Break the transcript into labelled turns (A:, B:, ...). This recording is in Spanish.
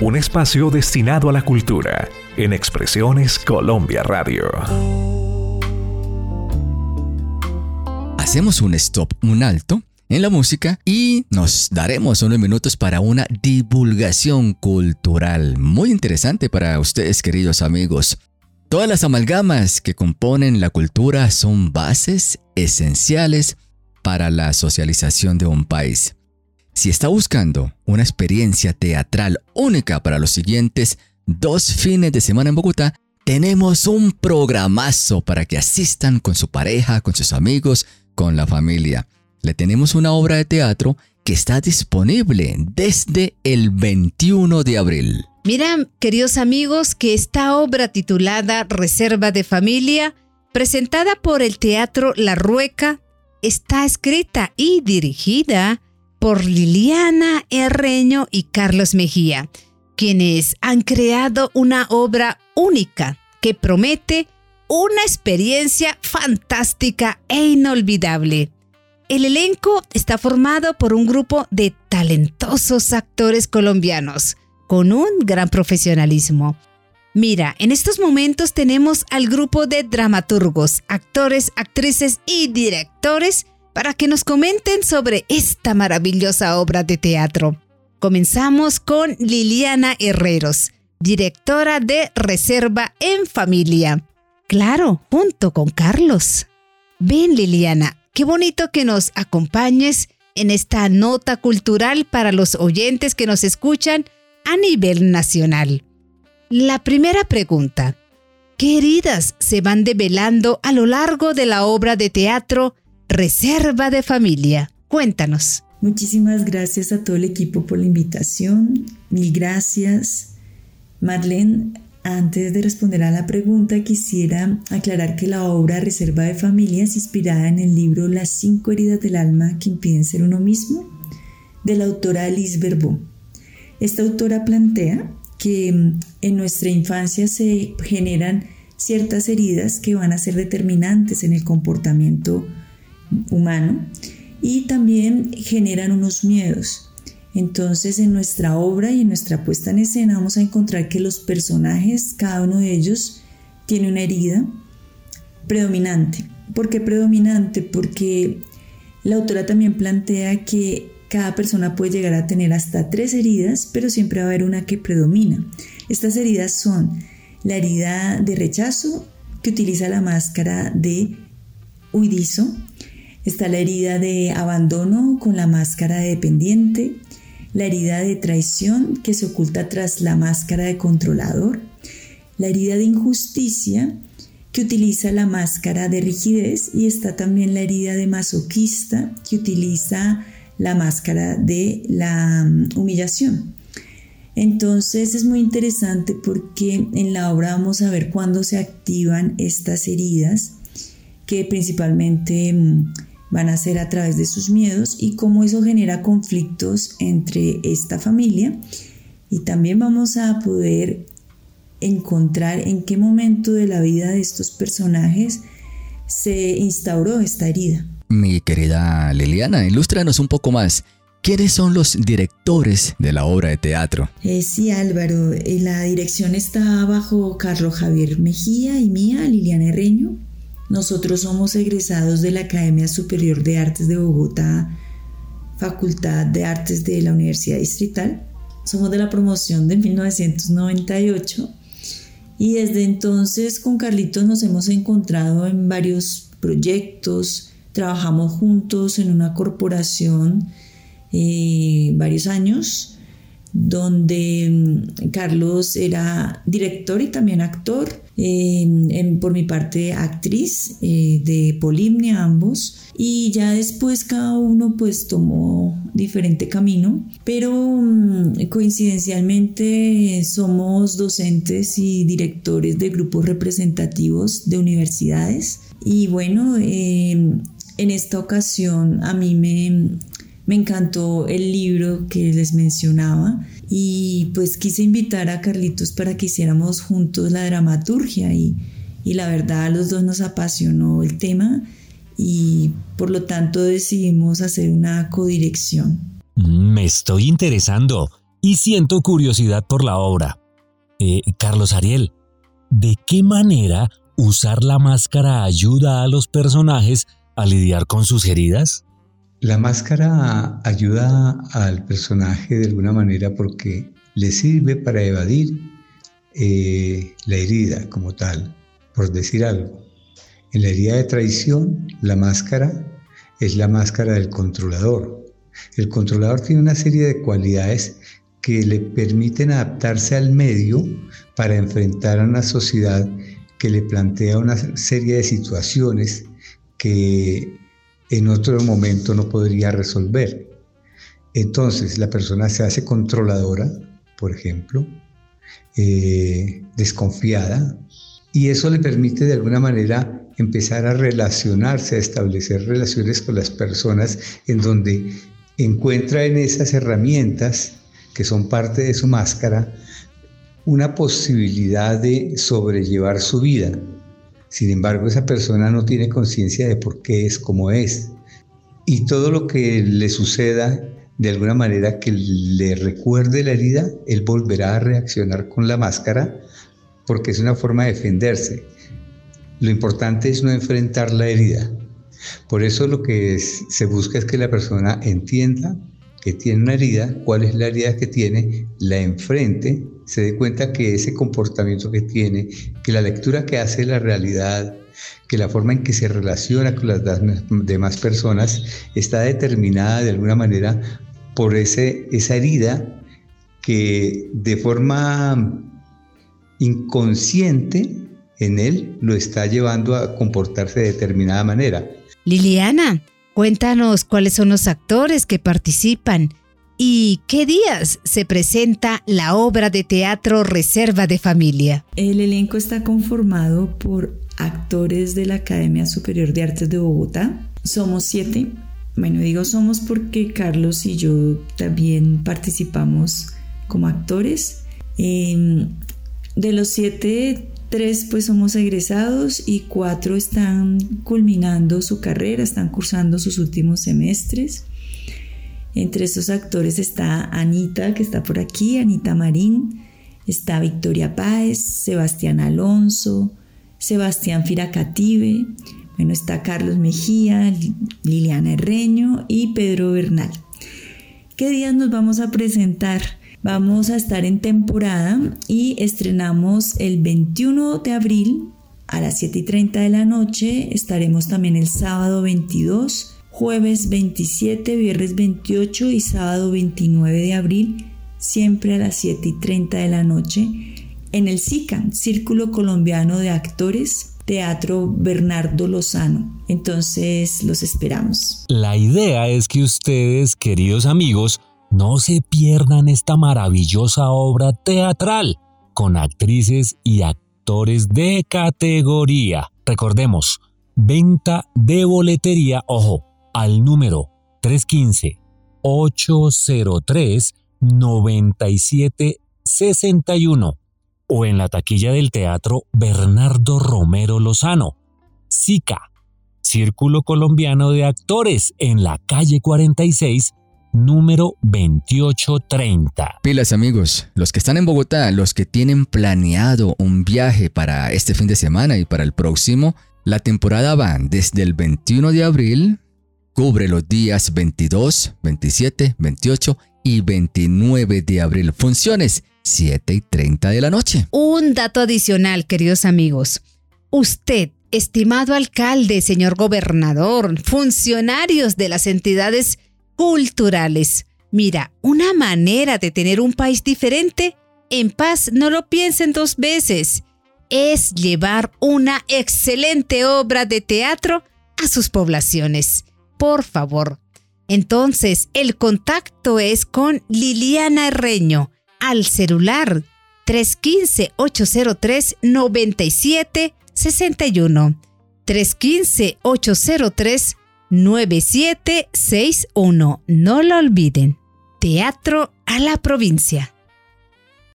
A: un espacio destinado a la cultura en Expresiones Colombia Radio.
B: Hacemos un stop, un alto en la música y nos daremos unos minutos para una divulgación cultural muy interesante para ustedes queridos amigos. Todas las amalgamas que componen la cultura son bases esenciales para la socialización de un país. Si está buscando una experiencia teatral única para los siguientes dos fines de semana en Bogotá, tenemos un programazo para que asistan con su pareja, con sus amigos, con la familia le tenemos una obra de teatro que está disponible desde el 21 de abril.
C: Mira, queridos amigos, que esta obra titulada Reserva de Familia, presentada por el Teatro La Rueca, está escrita y dirigida por Liliana Herreño y Carlos Mejía, quienes han creado una obra única que promete una experiencia fantástica e inolvidable. El elenco está formado por un grupo de talentosos actores colombianos con un gran profesionalismo. Mira, en estos momentos tenemos al grupo de dramaturgos, actores, actrices y directores para que nos comenten sobre esta maravillosa obra de teatro. Comenzamos con Liliana Herreros, directora de Reserva en Familia. Claro, junto con Carlos. Ven Liliana, Qué bonito que nos acompañes en esta nota cultural para los oyentes que nos escuchan a nivel nacional. La primera pregunta. ¿Qué heridas se van develando a lo largo de la obra de teatro Reserva de Familia? Cuéntanos.
D: Muchísimas gracias a todo el equipo por la invitación. Mil gracias. Marlene, antes de responder a la pregunta, quisiera aclarar que la obra Reserva de Familia es inspirada en el libro Las cinco heridas del alma que impiden ser uno mismo, de la autora Alice Verbó. Esta autora plantea que mm, en nuestra infancia se generan ciertas heridas que van a ser determinantes en el comportamiento humano y también generan unos miedos entonces en nuestra obra y en nuestra puesta en escena vamos a encontrar que los personajes, cada uno de ellos, tiene una herida predominante. ¿Por qué predominante? Porque la autora también plantea que cada persona puede llegar a tener hasta tres heridas, pero siempre va a haber una que predomina. Estas heridas son la herida de rechazo, que utiliza la máscara de huidizo, está la herida de abandono con la máscara de dependiente, la herida de traición que se oculta tras la máscara de controlador, la herida de injusticia que utiliza la máscara de rigidez y está también la herida de masoquista que utiliza la máscara de la mm, humillación. Entonces es muy interesante porque en la obra vamos a ver cuándo se activan estas heridas que principalmente mm, van a ser a través de sus miedos y cómo eso genera conflictos entre esta familia. Y también vamos a poder encontrar en qué momento de la vida de estos personajes se instauró esta herida.
B: Mi querida Liliana, ilústranos un poco más. ¿Quiénes son los directores de la obra de teatro?
D: Eh, sí, Álvaro, eh, la dirección está bajo Carlos Javier Mejía y mía, Liliana Herreño. Nosotros somos egresados de la Academia Superior de Artes de Bogotá, Facultad de Artes de la Universidad Distrital. Somos de la promoción de 1998 y desde entonces con Carlitos nos hemos encontrado en varios proyectos, trabajamos juntos en una corporación eh, varios años donde mm, Carlos era director y también actor, em, por mi parte actriz eh, de Polimnia ambos, y ya después cada uno pues tomó diferente camino, pero mm, coincidencialmente somos docentes y directores de grupos representativos de universidades. Y bueno, em, en esta ocasión a mí me me encantó el libro que les mencionaba y pues quise invitar a Carlitos para que hiciéramos juntos la dramaturgia y, y la verdad a los dos nos apasionó el tema y por lo tanto decidimos hacer una codirección.
E: Me estoy interesando. y siento curiosidad por la obra. Eh, Carlos Ariel, ¿de qué manera usar la máscara ayuda a los personajes a lidiar con sus heridas?
F: La máscara ayuda al personaje de alguna manera porque le sirve para evadir eh, la herida como tal, por decir algo. En la herida de traición, la máscara es la máscara del controlador. El controlador tiene una serie de cualidades que le permiten adaptarse al medio para enfrentar a una sociedad que le plantea una serie de situaciones que en otro momento no podría resolver. Entonces la persona se hace controladora, por ejemplo, eh, desconfiada, y eso le permite de alguna manera empezar a relacionarse, a establecer relaciones con las personas en donde encuentra en esas herramientas que son parte de su máscara una posibilidad de sobrellevar su vida. Sin embargo, esa persona no tiene conciencia de por qué es como es. Y todo lo que le suceda, de alguna manera que le recuerde la herida, él volverá a reaccionar con la máscara porque es una forma de defenderse. Lo importante es no enfrentar la herida. Por eso lo que se busca es que la persona entienda que tiene una herida, cuál es la herida que tiene, la enfrente, se dé cuenta que ese comportamiento que tiene, que la lectura que hace de la realidad, que la forma en que se relaciona con las demás personas está determinada de alguna manera por ese, esa herida que de forma inconsciente en él lo está llevando a comportarse de determinada manera.
C: Liliana, Cuéntanos cuáles son los actores que participan y qué días se presenta la obra de teatro Reserva de Familia.
D: El elenco está conformado por actores de la Academia Superior de Artes de Bogotá. Somos siete. Bueno, digo somos porque Carlos y yo también participamos como actores. Em, de los siete, Tres pues somos egresados y cuatro están culminando su carrera, están cursando sus últimos semestres. Entre estos actores está Anita, que está por aquí, Anita Marín, está Victoria Páez, Sebastián Alonso, Sebastián Firacative, bueno, está Carlos Mejía, Liliana Herreño y Pedro Bernal. ¿Qué días nos vamos a presentar? Vamos a estar en temporada y estrenamos el 21 de abril a las 7 y 30 de la noche. Estaremos también el sábado 22, jueves 27, viernes 28 y sábado 29 de abril, siempre a las 7 y 30 de la noche, en el SICAM, Círculo Colombiano de Actores, Teatro Bernardo Lozano. Entonces los esperamos.
E: La idea es que ustedes, queridos amigos, no se pierdan esta maravillosa obra teatral con actrices y actores de categoría. Recordemos, venta de boletería, ojo, al número 315-803-9761 o en la taquilla del Teatro Bernardo Romero Lozano, SICA, Círculo Colombiano de Actores, en la calle 46 número 2830.
B: Pilas amigos, los que están en Bogotá, los que tienen planeado un viaje para este fin de semana y para el próximo, la temporada va desde el 21 de abril, cubre los días 22, 27, 28 y 29 de abril. Funciones 7 y 30 de la noche.
C: Un dato adicional, queridos amigos. Usted Estimado alcalde, señor gobernador, funcionarios de las entidades culturales. Mira, una manera de tener un país diferente, en paz no lo piensen dos veces, es llevar una excelente obra de teatro a sus poblaciones. Por favor. Entonces, el contacto es con Liliana Herreño al celular 315-803-9761. 315-803-9761. 9761. No lo olviden. Teatro a la provincia.